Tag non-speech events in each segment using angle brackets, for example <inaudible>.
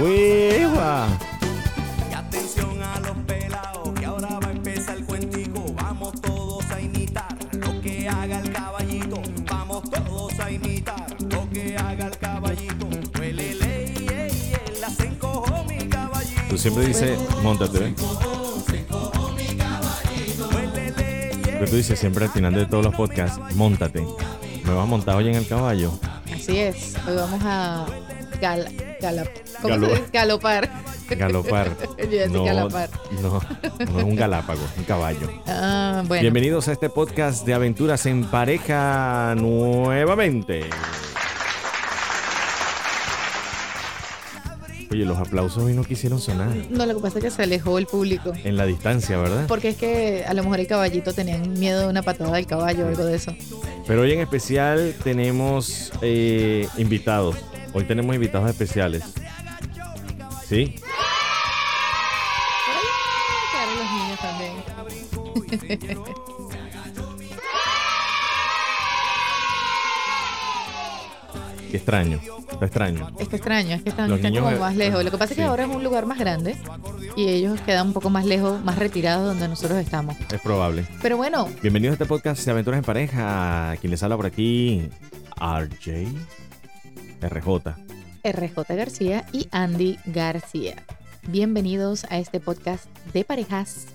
¡Hueva! Y atención a los pelados, que ahora va a empezar el cuentico. Vamos todos a imitar lo que haga el caballito. Vamos todos a imitar lo que haga el caballito. Huelele, ey, ey, ey, las encojó mi caballito. Tú siempre dices, montate, ¿eh? Pero tú dices siempre al final de todos los podcasts, montate. ¿Me vas a montar hoy en el caballo? Así es. Hoy vamos a gal, galap- ¿cómo Galo- se dice? galopar. Galopar. <laughs> No, galopar. no, no es un galápago, un caballo. Ah, bueno. Bienvenidos a este podcast de aventuras en pareja nuevamente. Oye, los aplausos hoy no quisieron sonar. No, lo que pasa es que se alejó el público. En la distancia, ¿verdad? Porque es que a lo mejor el caballito tenían miedo de una patada del caballo o algo de eso. Pero hoy en especial tenemos eh, invitados. Hoy tenemos invitados especiales. ¿Sí? Los niños también. Qué extraño. Está extraño. Es que extraño, es que están, Los están niños, como más lejos. Lo que pasa es que ahora es un lugar más grande y ellos quedan un poco más lejos, más retirados donde nosotros estamos. Es probable. Pero bueno, Bienvenidos a este podcast de aventuras en pareja. Quien les habla por aquí, RJ. RJ. RJ García y Andy García. Bienvenidos a este podcast de parejas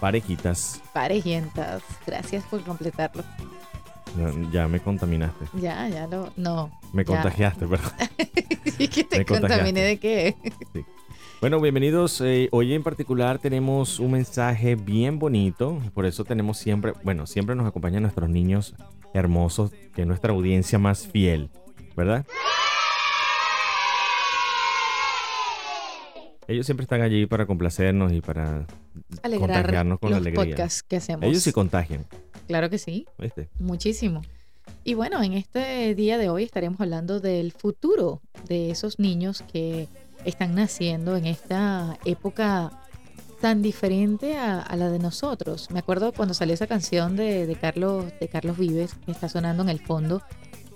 Parejitas. parejientas. Gracias por completarlo. Ya- Ya me contaminaste. Ya, ya lo. No. Me ya. contagiaste, perdón. <laughs> Sí, que te Me contaminé de qué. Bueno, bienvenidos. Eh, hoy en particular tenemos un mensaje bien bonito. Por eso tenemos siempre, bueno, siempre nos acompañan nuestros niños hermosos, que es nuestra audiencia más fiel, ¿verdad? Ellos siempre están allí para complacernos y para Alegrar contagiarnos con los alegría. podcasts que hacemos. Ellos sí contagian, Claro que sí. ¿viste? Muchísimo. Y bueno, en este día de hoy estaremos hablando del futuro de esos niños que están naciendo en esta época tan diferente a, a la de nosotros. Me acuerdo cuando salió esa canción de, de Carlos, de Carlos Vives, que está sonando en el fondo.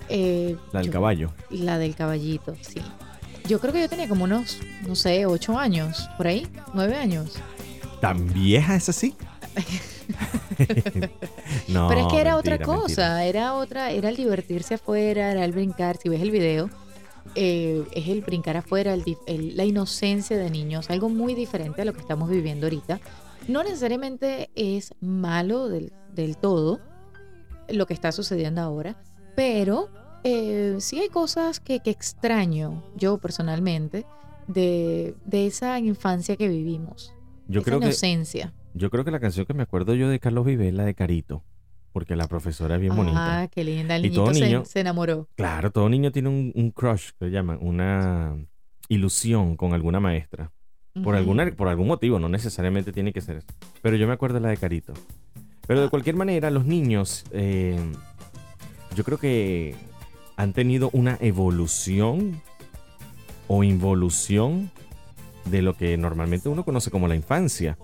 eh, La del yo- caballo. La del caballito, sí. Yo creo que yo tenía como unos, no sé, ocho años, por ahí, nueve años. ¿Tan vieja es así? <laughs> no. Pero es que era otra mentira, cosa, mentira. era otra, era el divertirse afuera, era el brincar. Si ves el video, eh, es el brincar afuera, el el- la inocencia de niños, algo muy diferente a lo que estamos viviendo ahorita. No necesariamente es malo del, del todo lo que está sucediendo ahora, pero eh, sí hay cosas que, que extraño yo personalmente de, de esa infancia que vivimos. Yo esa creo que inocencia. Yo creo que la canción que me acuerdo yo de Carlos Vives es la de Carito, porque la profesora es bien bonita. Ah, qué linda. El Y todo niñito se- niño- se enamoró. Claro, todo niño tiene un, un crush, que le llaman, una ilusión con alguna maestra. Por, alguna, por algún motivo, no necesariamente tiene que ser eso. Pero yo me acuerdo de la de Carito. Pero de cualquier manera, los niños, eh, yo creo que han tenido una evolución o involución de lo que normalmente uno conoce como la infancia.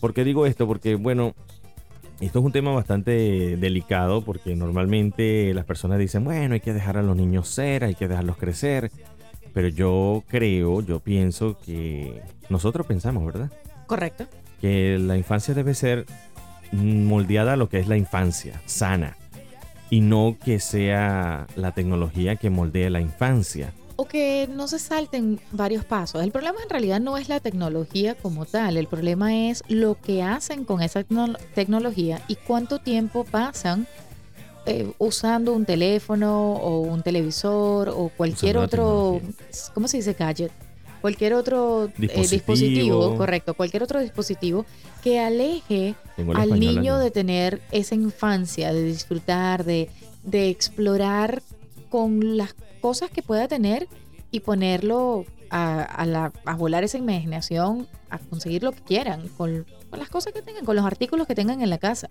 ¿Por qué digo esto? Porque, bueno, esto es un tema bastante delicado porque normalmente las personas dicen, bueno, hay que dejar a los niños ser, hay que dejarlos crecer. Pero yo creo, yo pienso que nosotros pensamos, ¿verdad? Correcto. Que la infancia debe ser moldeada a lo que es la infancia, sana. Y no que sea la tecnología que moldee la infancia. O que no se salten varios pasos. El problema en realidad no es la tecnología como tal, el problema es lo que hacen con esa tecno- tecnología y cuánto tiempo pasan eh, usando un teléfono o un televisor o cualquier Usando otro. ¿cómo se dice? Gadget. Cualquier otro eh, Dispositivo. correcto, cualquier otro dispositivo que aleje al español niño de tener esa infancia, de disfrutar, de, de explorar con las cosas que pueda tener y ponerlo a, a la- a volar esa imaginación, a conseguir lo que quieran, con, con las cosas que tengan, con los artículos que tengan en la casa.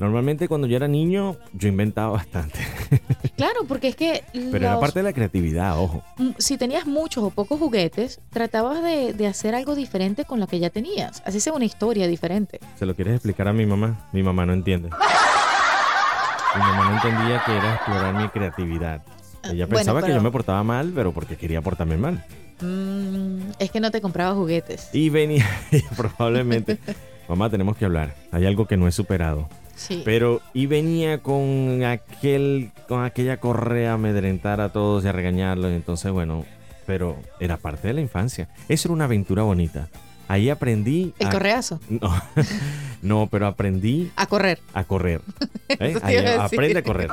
Normalmente cuando yo era niño, yo inventaba bastante. <laughs> Claro, porque es que Pero era parte de la creatividad, ojo. mm, si tenías muchos o pocos juguetes, tratabas de, de hacer algo diferente con lo que ya tenías. Así sea una historia diferente. ¿Se lo quieres explicar a mi mamá? Mi mamá no entiende. Mi mamá no entendía que era explorar mi creatividad. Ella Ah, Bueno, pensaba que yo me portaba mal, pero porque quería portarme mal. Mm, es que no te compraba juguetes. Y venía, <laughs> probablemente, mamá, tenemos que hablar. Hay algo que no he superado. Sí. Pero, y venía con aquel, con aquella correa a amedrentar a todos y a regañarlos. Entonces, bueno, pero era parte de la infancia. Eso era una aventura bonita. Ahí aprendí. El a- correazo. No, <laughs> no, pero aprendí A correr. a correr. <laughs> ¿Eh? Ahí a aprende a correr.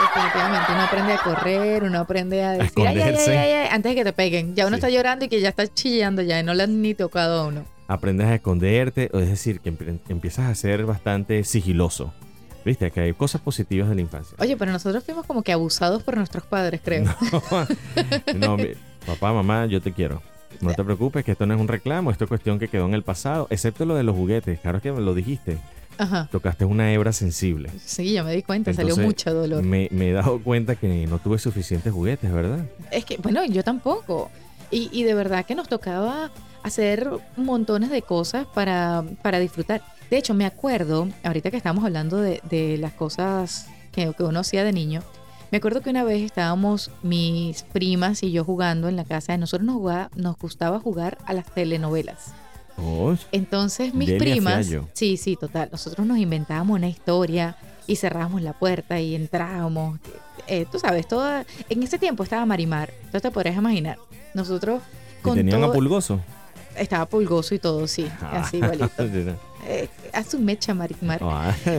Definitivamente. Uno aprende a correr, uno aprende a decir, ay, ay, ay, ay, ay", antes de que te peguen. Ya uno Sí. está llorando y que ya está chillando ya y no le han ni tocado a uno. Aprendes a esconderte, es decir, que empie- empiezas a ser bastante sigiloso. Viste que hay cosas positivas de la infancia. Oye, pero nosotros fuimos como que abusados por nuestros padres, creo. no, <laughs> mi- papá, mamá, yo te quiero. No te preocupes, que esto no es un reclamo, esto es cuestión que quedó en el pasado, excepto lo de los juguetes. Claro que me lo dijiste, Ajá. tocaste una hebra sensible. Sí, ya me di cuenta, salió mucho dolor. Me, me he dado cuenta que no tuve suficientes juguetes, ¿verdad? Es que, bueno, yo tampoco. Y, y de verdad que nos tocaba hacer montones de cosas para, para disfrutar. De hecho, me acuerdo, ahorita que estábamos hablando de, de las cosas que, que uno hacía de niño, me acuerdo que una vez estábamos mis primas y yo jugando en la casa. Nosotros nos, jugaba- nos gustaba jugar a las telenovelas. Oh, Entonces mis primas, sí, sí, total, nosotros nos inventábamos una historia y cerrábamos la puerta y entrábamos. Eh, tú sabes, toda, en ese tiempo estaba Marimar, entonces te podrías imaginar. Nosotros ¿y con tenían a Pulgoso? Estaba pulgoso y todo, sí, así igualito. <laughs> Ay, Eh, a su mecha Marimar,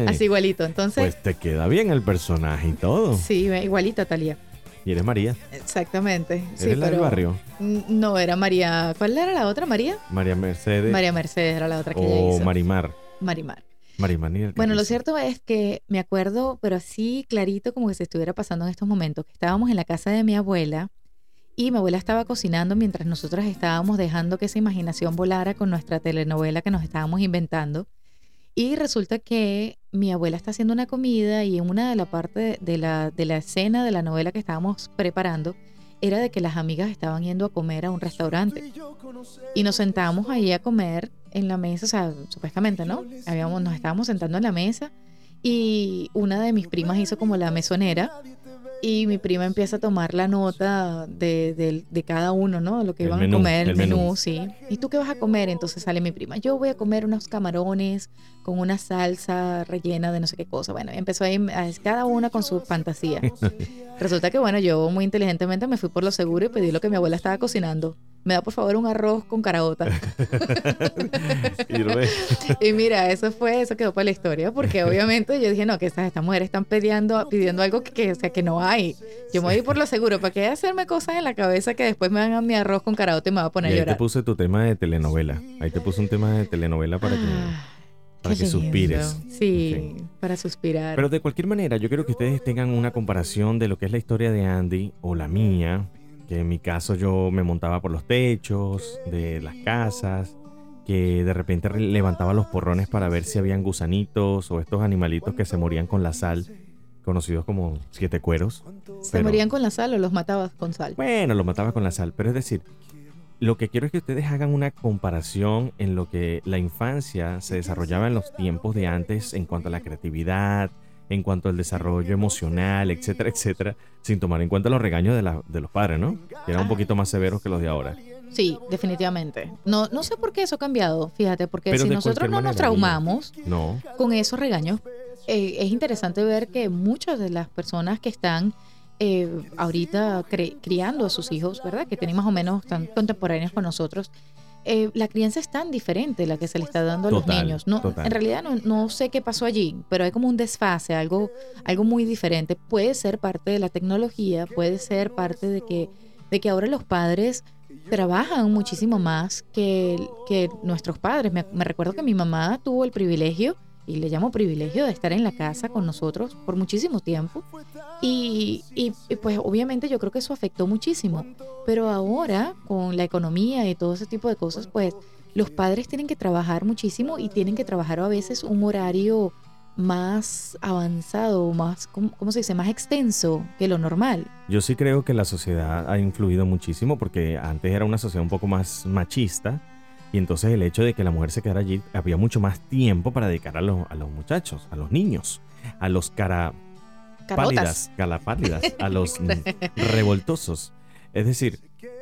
así igualito. Entonces, pues te queda bien el personaje y todo. sí, igualita Talía. Y eres María, Exactamente. sí, eres la del barrio. No, era María. ¿Cuál era la otra? María. María Mercedes María Mercedes era la otra que ella o hizo. Marimar. Marimar. Marimar que Bueno, lo cierto es que me acuerdo, pero así clarito como que se estuviera pasando en estos momentos, que estábamos en la casa de mi abuela y mi abuela estaba cocinando mientras nosotros estábamos dejando que esa imaginación volara con nuestra telenovela que nos estábamos inventando. Y resulta que mi abuela está haciendo una comida y una de la parte de la, de la escena de la novela que estábamos preparando era de que las amigas estaban yendo a comer a un restaurante. Y nos sentamos ahí a comer en la mesa, o sea, supuestamente, ¿no? Habíamos, nos estábamos sentando en la mesa y una de mis primas hizo como la mesonera y mi prima empieza a tomar la nota de, de- de cada uno, ¿no? Lo que El iban menú, a comer, el, el menú, menú. sí. ¿Y tú qué vas a comer? Entonces sale mi prima, yo voy a comer unos camarones con una salsa rellena de no sé qué cosa. Bueno, empezó ahí a- cada una con su fantasía. <laughs> Resulta que, bueno, yo muy inteligentemente me fui por lo seguro y pedí lo que mi abuela estaba cocinando. Me da por favor un arroz con caraota. <laughs> Y mira, eso fue, eso quedó para la historia, porque obviamente yo dije, no, que estas, estas mujeres están pidiendo, pidiendo algo que, que, o sea, que no hay. Yo me voy por lo seguro, ¿para qué hacerme cosas en la cabeza que después me van a mi arroz con caraota y me va a Y poner a ahí te llorar? puse tu tema de telenovela. Ahí te puse un tema de telenovela para que... Para qué que lindo. suspires. Sí, para suspirar. Pero de cualquier manera, yo quiero que ustedes tengan una comparación de lo que es la historia de Andy o la mía, que en mi caso yo me montaba por los techos de las casas, que de repente re- levantaba los porrones para ver si habían gusanitos o estos animalitos que se morían con la sal, conocidos como siete cueros. ¿Se pero- morían con la sal o los matabas con sal? Bueno, los mataba con la sal, pero es decir, lo que quiero es que ustedes hagan una comparación en lo que la infancia se desarrollaba en los tiempos de antes en cuanto a la creatividad, en cuanto al desarrollo emocional, etcétera, <laughs> etcétera, sin tomar en cuenta los regaños de, la- de los padres, ¿no? Que eran un poquito más severos que los de ahora. Sí, definitivamente. No, no sé por qué eso ha cambiado, fíjate, porque Pero si nosotros no nos manera, traumamos, No, con esos regaños, eh, es interesante ver que muchas de las personas que están eh, ahorita criando a sus hijos, ¿verdad? Que tienen más o menos tan contemporáneos con nosotros, eh, la crianza es tan diferente la que se le está dando a los niños. No, total. en realidad no, no sé qué pasó allí, pero hay como un desfase, algo, algo muy diferente. Puede ser parte de la tecnología, puede ser parte de que, de que ahora los padres trabajan muchísimo más que, que nuestros padres. Me recuerdo que mi mamá tuvo el privilegio, y le llamo privilegio, de estar en la casa con nosotros por muchísimo tiempo. Y, y- y, pues obviamente yo creo que eso afectó muchísimo. Pero ahora, con la economía y todo ese tipo de cosas, pues los padres tienen que trabajar muchísimo y tienen que trabajar a veces un horario más avanzado, más, ¿cómo, cómo se dice? Más extenso que lo normal. yo sí creo que la sociedad ha influido muchísimo porque antes era una sociedad un poco más machista y entonces el hecho de que la mujer se quedara allí había mucho más tiempo para dedicar a, los- a los muchachos, a los niños, a los cara Carotas. pálidas, a los <laughs> revoltosos. Es decir,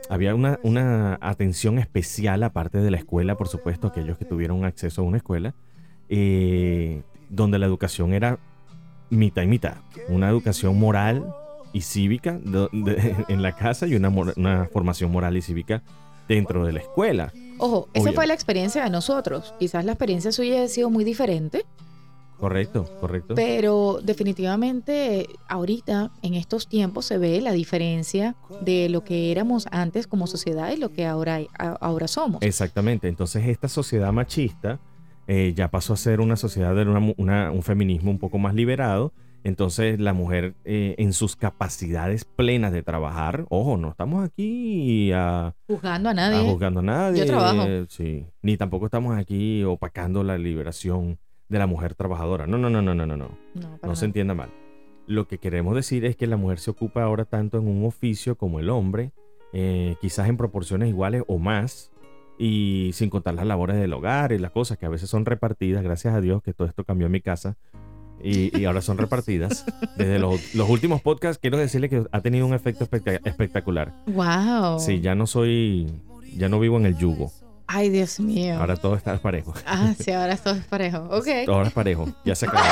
había una, una atención especial aparte de la escuela, por supuesto, aquellos que tuvieron acceso a una escuela, eh, donde la educación era mitad y mitad. Una educación moral y cívica de- en la casa y una, una formación moral y cívica dentro de la escuela. Ojo, esa fue la experiencia de nosotros. Quizás la experiencia suya ha sido muy diferente, Correcto, correcto. pero definitivamente ahorita, en estos tiempos, se ve la diferencia de lo que éramos antes como sociedad y lo que ahora, ahora somos. Exactamente. Entonces esta sociedad machista eh, ya pasó a ser una sociedad de una mu- una- un feminismo un poco más liberado. Entonces la mujer eh, en sus capacidades plenas de trabajar, ojo, no estamos aquí a, Juzgando a a nadie. juzgando a nadie. Yo trabajo. Sí. Ni tampoco estamos aquí opacando la liberación de la mujer trabajadora. No, no, no, no, no, no. no. No, se entienda mal. Lo que queremos decir es que la mujer se ocupa ahora tanto en un oficio como el hombre, eh, quizás en proporciones iguales o más, y sin contar las labores del hogar y las cosas que a veces son repartidas, gracias a Dios que todo esto cambió en mi casa. Y, y ahora son repartidas. Desde los, los últimos podcasts, quiero decirle que ha tenido un efecto espectac- espectacular. Wow. Sí, ya no soy, ya no vivo en el yugo. Ay, Dios mío. Ahora todo está parejo. Ah, sí, ahora todo es parejo. Ok. Ahora es parejo, ya se acabó.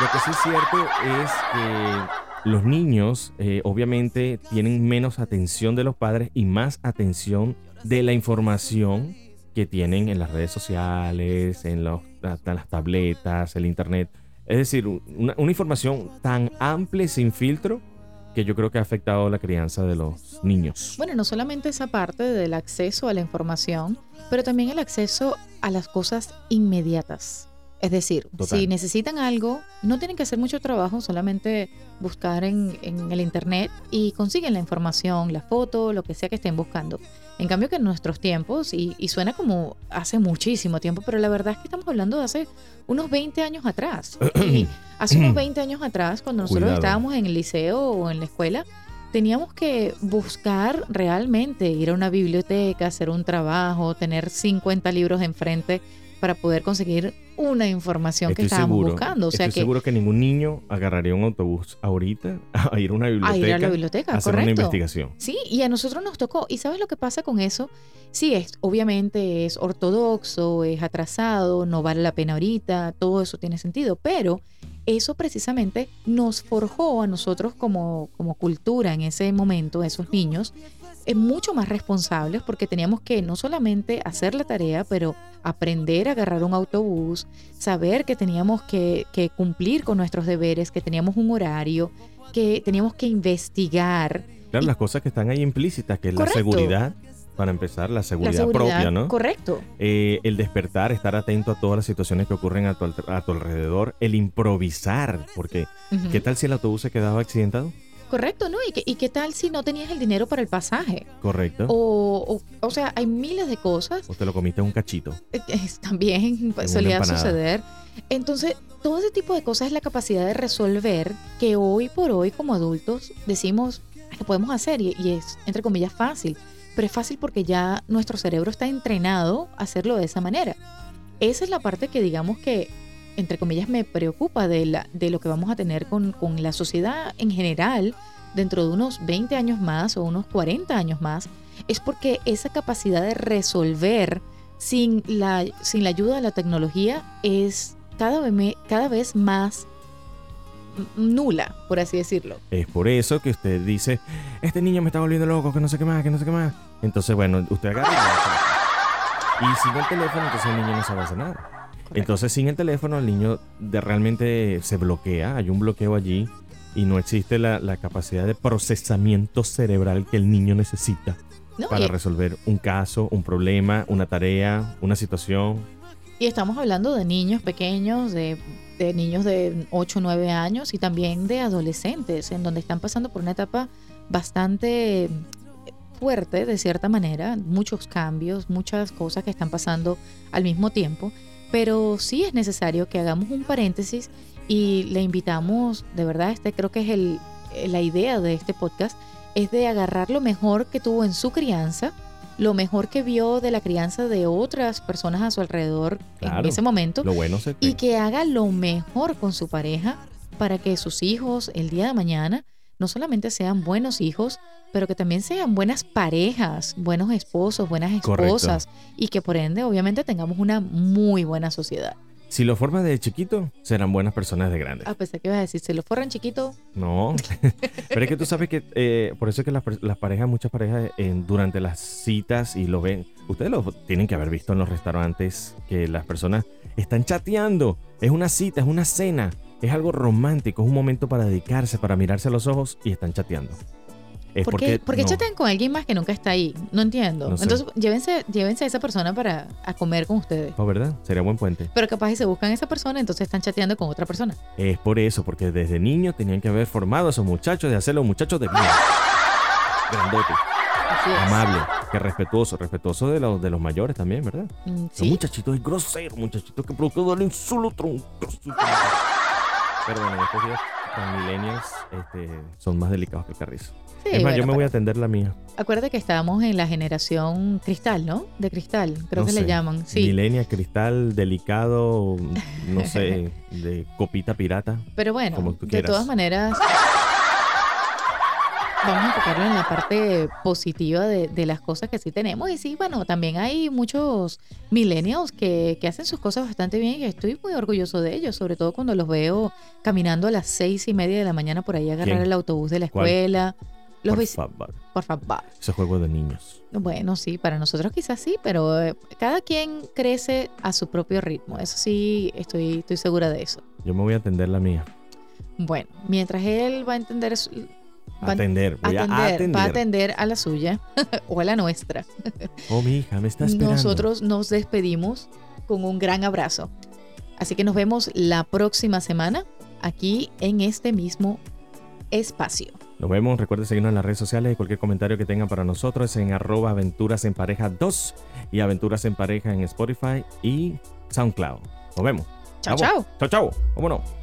Lo que sí es cierto es que los niños eh, obviamente tienen menos atención de los padres y más atención de la información que tienen en las redes sociales, en, los, hasta las tabletas, el internet. Es decir, una, una información tan amplia y sin filtro que yo creo que ha afectado la crianza de los niños. Bueno, no solamente esa parte del acceso a la información, pero también el acceso a las cosas inmediatas. Es decir, Total. si necesitan algo, no tienen que hacer mucho trabajo, solamente buscar en, en el internet y consiguen la información, la foto, lo que sea que estén buscando. En cambio que en nuestros tiempos, y, y suena como hace muchísimo tiempo, pero la verdad es que estamos hablando de hace unos 20 años atrás. <clears throat> Y hace unos 20 años atrás, cuando nosotros Cuidado. estábamos en el liceo o en la escuela, teníamos que buscar realmente, ir a una biblioteca, hacer un trabajo, tener 50 libros enfrente para poder conseguir una información que estábamos seguro, buscando. O sea estoy que seguro que ningún niño agarraría un autobús ahorita <laughs> a ir a una a biblioteca, ir a la biblioteca, a hacer una investigación. Sí, y a nosotros nos tocó. ¿Y sabes lo que pasa con eso? Sí, es, obviamente es ortodoxo, es atrasado, no vale la pena ahorita, todo eso tiene sentido, pero eso precisamente nos forjó a nosotros como, como cultura en ese momento, esos niños, mucho más responsables porque teníamos que no solamente hacer la tarea, pero aprender a agarrar un autobús, saber que teníamos que, que cumplir con nuestros deberes, que teníamos un horario, que teníamos que investigar. Claro, Y- las cosas que están ahí implícitas, que es Correcto. la seguridad, para empezar, la La seguridad, propia, ¿no? Correcto. Eh, el despertar, estar atento a todas las situaciones que ocurren a tu, a tu alrededor, el improvisar, porque. ¿qué tal si el autobús se quedaba accidentado? Correcto, ¿no? ¿Y qué, ¿Y qué tal si no tenías el dinero para el pasaje? Correcto. O, o, o sea, hay miles de cosas O te lo comiste un cachito. eh, que también solía suceder. Entonces, todo ese tipo de cosas es la capacidad de resolver que hoy por hoy como adultos decimos "Ah, que podemos hacer y, y es, entre comillas, fácil. Pero es fácil porque ya nuestro cerebro está entrenado a hacerlo de esa manera. Esa es la parte que digamos que, entre comillas, me preocupa de, la, de lo que vamos a tener con, con la sociedad en general dentro de unos 20 años más o unos 40 años más, es porque esa capacidad de resolver sin la, sin la ayuda de la tecnología es cada vez, cada vez más nula, por así decirlo. Es por eso que usted dice, este niño me está volviendo loco, que no sé qué más, que no sé qué más. Entonces, bueno, usted agarra y. Y el teléfono, entonces el niño no sabe hacer nada. Entonces, sin el teléfono, el niño de realmente se bloquea, hay un bloqueo allí y no existe la, la capacidad de procesamiento cerebral que el niño necesita ¿no? para Y- resolver un caso, un problema, una tarea, una situación. Y estamos hablando de niños pequeños, de, de niños de 8 o 9 años y también de adolescentes, en donde están pasando por una etapa bastante fuerte, de cierta manera, muchos cambios, muchas cosas que están pasando al mismo tiempo, pero sí es necesario que hagamos un paréntesis y le invitamos, de verdad, este creo que es el, la idea de este podcast, es de agarrar lo mejor que tuvo en su crianza, lo mejor que vio de la crianza de otras personas a su alrededor en ese momento Lo bueno se y que haga lo mejor con su pareja para que sus hijos el día de mañana no solamente sean buenos hijos, pero que también sean buenas parejas, buenos esposos, buenas Correcto. esposas y que por ende obviamente tengamos una muy buena sociedad. Si lo formas de chiquito, serán buenas personas de grandes. A pesar que vas a decir, se lo forran chiquito, No, <laughs> pero es que tú sabes que eh, por eso es que las, parejas, muchas parejas durante las citas y lo ven, ustedes lo tienen que haber visto en los restaurantes que las personas están chateando, es una cita, es una cena, es algo romántico, es un momento para dedicarse, para mirarse a los ojos y están chateando. Es ¿por qué, por qué no, chatean con alguien más que nunca está ahí? No entiendo. No sé. Entonces, llévense, llévense a esa persona para a comer con ustedes. Oh, ¿verdad? Sería buen puente. Pero capaz y se buscan a esa persona, entonces están chateando con otra persona. Es por eso, porque desde niños tenían que haber formado a esos muchachos de hacerlos muchachos de bien. Grandote. Así es. amable, que respetuoso, respetuoso de los, de los mayores también, ¿verdad? Mm, Los sí. muchachitos es grosero, muchachitos que provocan el insulto. Pero bueno, estos días con millennials este, son más delicados que el carrizo. Sí, es más, bueno, yo me voy a atender la mía. Acuérdate que estábamos en la generación cristal, ¿no? De cristal, creo No que le llaman. Sí. Millennial, cristal, delicado, no sé, <laughs> de copita pirata. Pero bueno, como tú de todas maneras, vamos a enfocarlo en la parte positiva de, de las cosas que sí tenemos. Y sí, bueno, también hay muchos millennials que, que hacen sus cosas bastante bien y estoy muy orgulloso de ellos, sobre todo cuando los veo caminando a las seis y media de la mañana por ahí a agarrar ¿Quién? el autobús de la ¿Cuál? escuela. Los Por favor. por favor. Ese juego de niños. Bueno, sí, para nosotros quizás sí, pero eh, cada quien crece a su propio ritmo. Eso sí, estoy, estoy segura de eso. Yo me voy a atender la mía. Bueno, mientras él va a entender Atender, voy a atender, va a atender a la suya <laughs> o a la nuestra. Oh, mi hija, me está esperando. Nosotros nos despedimos con un gran abrazo. Así que nos vemos la próxima semana aquí en este mismo espacio. Nos vemos. Recuerden seguirnos en las redes sociales y cualquier comentario que tengan para nosotros en arroba aventuras en pareja 2 y aventuras en pareja en Spotify y SoundCloud. Nos vemos. Chao, chao. Chao, chao. Vámonos.